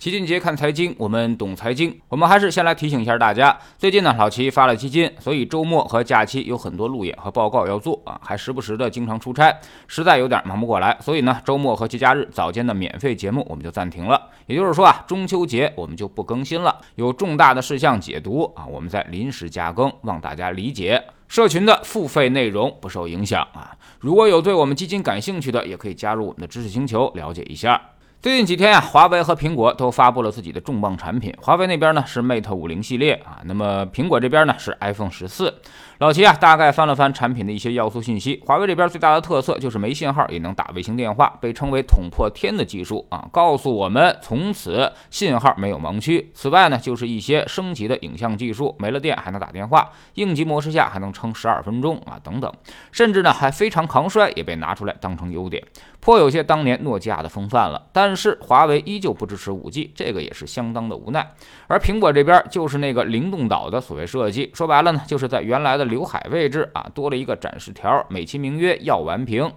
齐俊杰看财经，我们懂财经。我们还是先来提醒一下大家，最近呢，老齐发了基金，所以周末和假期有很多路演和报告要做啊，还时不时的经常出差，实在有点忙不过来。所以呢，周末和节假日早间的免费节目我们就暂停了。也就是说啊，中秋节我们就不更新了。有重大的事项解读啊，我们在临时加更，望大家理解。社群的付费内容不受影响啊。如果有对我们基金感兴趣的，也可以加入我们的知识星球了解一下。最近几天啊，华为和苹果都发布了自己的重磅产品。华为那边呢是 Mate 五零系列啊，那么苹果这边呢是 iPhone 十四。老齐啊，大概翻了翻产品的一些要素信息。华为这边最大的特色就是没信号也能打卫星电话，被称为“捅破天”的技术啊，告诉我们从此信号没有盲区。此外呢，就是一些升级的影像技术，没了电还能打电话，应急模式下还能撑十二分钟啊，等等，甚至呢还非常抗摔，也被拿出来当成优点，颇有些当年诺基亚的风范了。但但是华为依旧不支持 5G，这个也是相当的无奈。而苹果这边就是那个灵动岛的所谓设计，说白了呢，就是在原来的。刘海位置啊，多了一个展示条，美其名曰要完屏。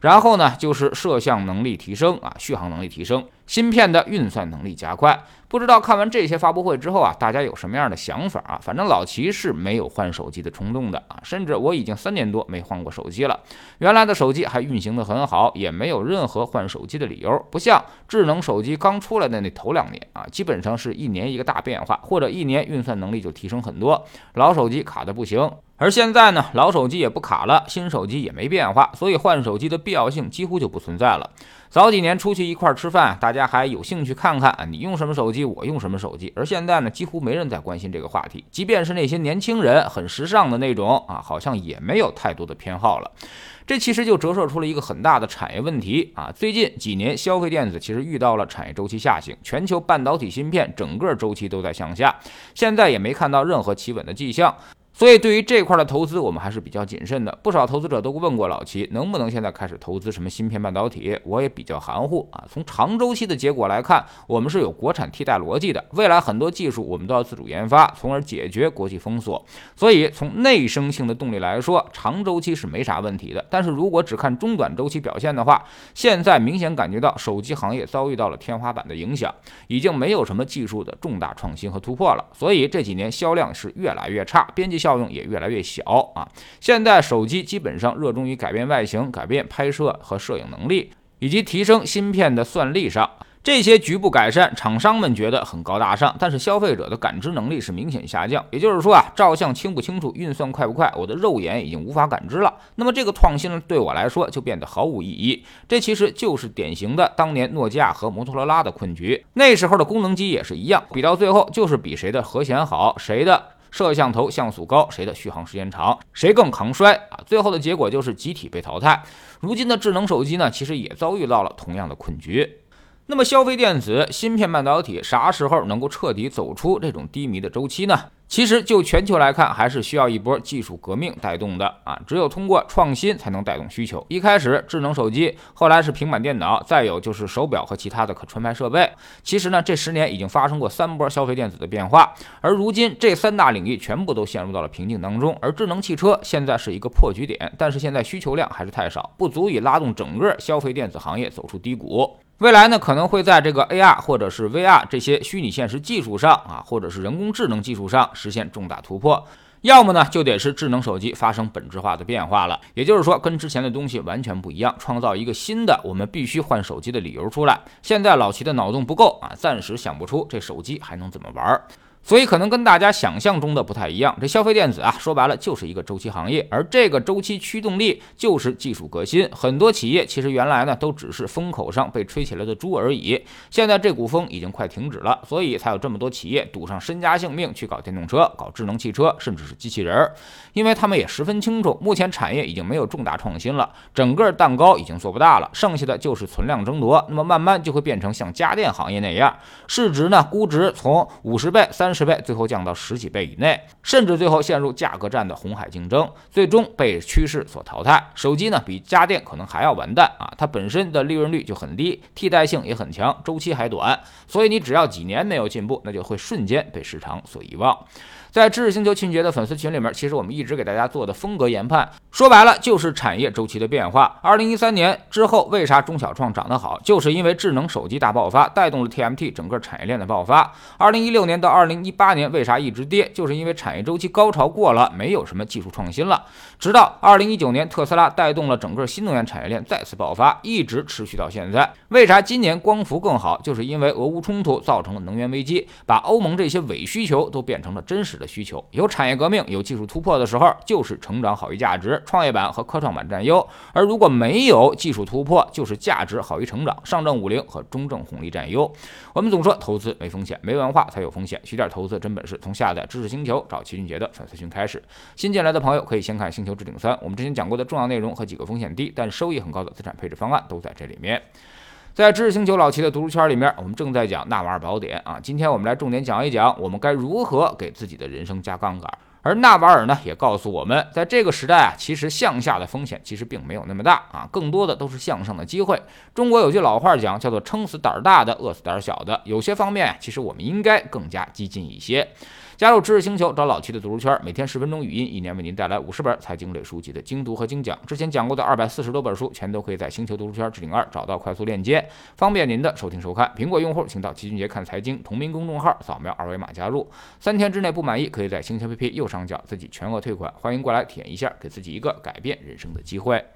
然后呢，就是摄像能力提升啊，续航能力提升，芯片的运算能力加快。不知道看完这些发布会之后啊，大家有什么样的想法啊？反正老齐是没有换手机的冲动的啊，甚至我已经三年多没换过手机了，原来的手机还运行的很好，也没有任何换手机的理由。不像智能手机刚出来的那头两年啊，基本上是一年一个大变化，或者一年运算能力就提升很多，老手机卡的不行。而现在呢，老手机也不卡了，新手机也没变化，所以换手机的必要性几乎就不存在了。早几年出去一块儿吃饭，大家还有兴趣看看啊，你用什么手机，我用什么手机。而现在呢，几乎没人在关心这个话题，即便是那些年轻人很时尚的那种啊，好像也没有太多的偏好了。这其实就折射出了一个很大的产业问题啊。最近几年，消费电子其实遇到了产业周期下行，全球半导体芯片整个周期都在向下，现在也没看到任何企稳的迹象。所以，对于这块的投资，我们还是比较谨慎的。不少投资者都问过老齐，能不能现在开始投资什么芯片半导体？我也比较含糊啊。从长周期的结果来看，我们是有国产替代逻辑的。未来很多技术我们都要自主研发，从而解决国际封锁。所以，从内生性的动力来说，长周期是没啥问题的。但是如果只看中短周期表现的话，现在明显感觉到手机行业遭遇到了天花板的影响，已经没有什么技术的重大创新和突破了。所以这几年销量是越来越差，边际。效效用也越来越小啊！现在手机基本上热衷于改变外形、改变拍摄和摄影能力，以及提升芯片的算力上。这些局部改善，厂商们觉得很高大上，但是消费者的感知能力是明显下降。也就是说啊，照相清不清楚，运算快不快，我的肉眼已经无法感知了。那么这个创新呢，对我来说就变得毫无意义。这其实就是典型的当年诺基亚和摩托罗拉的困局。那时候的功能机也是一样，比到最后就是比谁的和弦好，谁的。摄像头像素高，谁的续航时间长，谁更抗摔啊？最后的结果就是集体被淘汰。如今的智能手机呢，其实也遭遇到了同样的困局。那么，消费电子、芯片半导体啥时候能够彻底走出这种低迷的周期呢？其实就全球来看，还是需要一波技术革命带动的啊！只有通过创新才能带动需求。一开始智能手机，后来是平板电脑，再有就是手表和其他的可穿戴设备。其实呢，这十年已经发生过三波消费电子的变化，而如今这三大领域全部都陷入到了瓶颈当中。而智能汽车现在是一个破局点，但是现在需求量还是太少，不足以拉动整个消费电子行业走出低谷。未来呢，可能会在这个 AR 或者是 VR 这些虚拟现实技术上啊，或者是人工智能技术上实现重大突破。要么呢，就得是智能手机发生本质化的变化了，也就是说，跟之前的东西完全不一样，创造一个新的我们必须换手机的理由出来。现在老齐的脑洞不够啊，暂时想不出这手机还能怎么玩。所以可能跟大家想象中的不太一样，这消费电子啊，说白了就是一个周期行业，而这个周期驱动力就是技术革新。很多企业其实原来呢都只是风口上被吹起来的猪而已，现在这股风已经快停止了，所以才有这么多企业赌上身家性命去搞电动车、搞智能汽车，甚至是机器人儿，因为他们也十分清楚，目前产业已经没有重大创新了，整个蛋糕已经做不大了，剩下的就是存量争夺，那么慢慢就会变成像家电行业那样，市值呢估值从五十倍、三。十倍，最后降到十几倍以内，甚至最后陷入价格战的红海竞争，最终被趋势所淘汰。手机呢，比家电可能还要完蛋啊！它本身的利润率就很低，替代性也很强，周期还短，所以你只要几年没有进步，那就会瞬间被市场所遗忘。在知识星球秦杰的粉丝群里面，其实我们一直给大家做的风格研判，说白了就是产业周期的变化。二零一三年之后，为啥中小创涨得好？就是因为智能手机大爆发，带动了 TMT 整个产业链的爆发。二零一六年到二零一八年，为啥一直跌？就是因为产业周期高潮过了，没有什么技术创新了。直到二零一九年，特斯拉带动了整个新能源产业链再次爆发，一直持续到现在。为啥今年光伏更好？就是因为俄乌冲突造成了能源危机，把欧盟这些伪需求都变成了真实的。需求有产业革命、有技术突破的时候，就是成长好于价值，创业板和科创板占优；而如果没有技术突破，就是价值好于成长，上证五零和中证红利占优。我们总说投资没风险，没文化才有风险。学点投资真本事，从下载知识星球找齐俊杰的粉丝群开始。新进来的朋友可以先看《星球置顶三》，我们之前讲过的重要内容和几个风险低但收益很高的资产配置方案都在这里面。在知识星球老齐的读书圈里面，我们正在讲纳瓦尔宝典啊。今天我们来重点讲一讲，我们该如何给自己的人生加杠杆。而纳瓦尔呢，也告诉我们，在这个时代啊，其实向下的风险其实并没有那么大啊，更多的都是向上的机会。中国有句老话讲，叫做“撑死胆儿大的，饿死胆儿小的”。有些方面，其实我们应该更加激进一些。加入知识星球，找老七的读书圈，每天十分钟语音，一年为您带来五十本财经类书籍的精读和精讲。之前讲过的二百四十多本书，全都可以在星球读书圈置顶二找到快速链接，方便您的收听收看。苹果用户请到齐俊杰看财经同名公众号，扫描二维码加入。三天之内不满意，可以在星球 APP 右上角自己全额退款。欢迎过来体验一下，给自己一个改变人生的机会。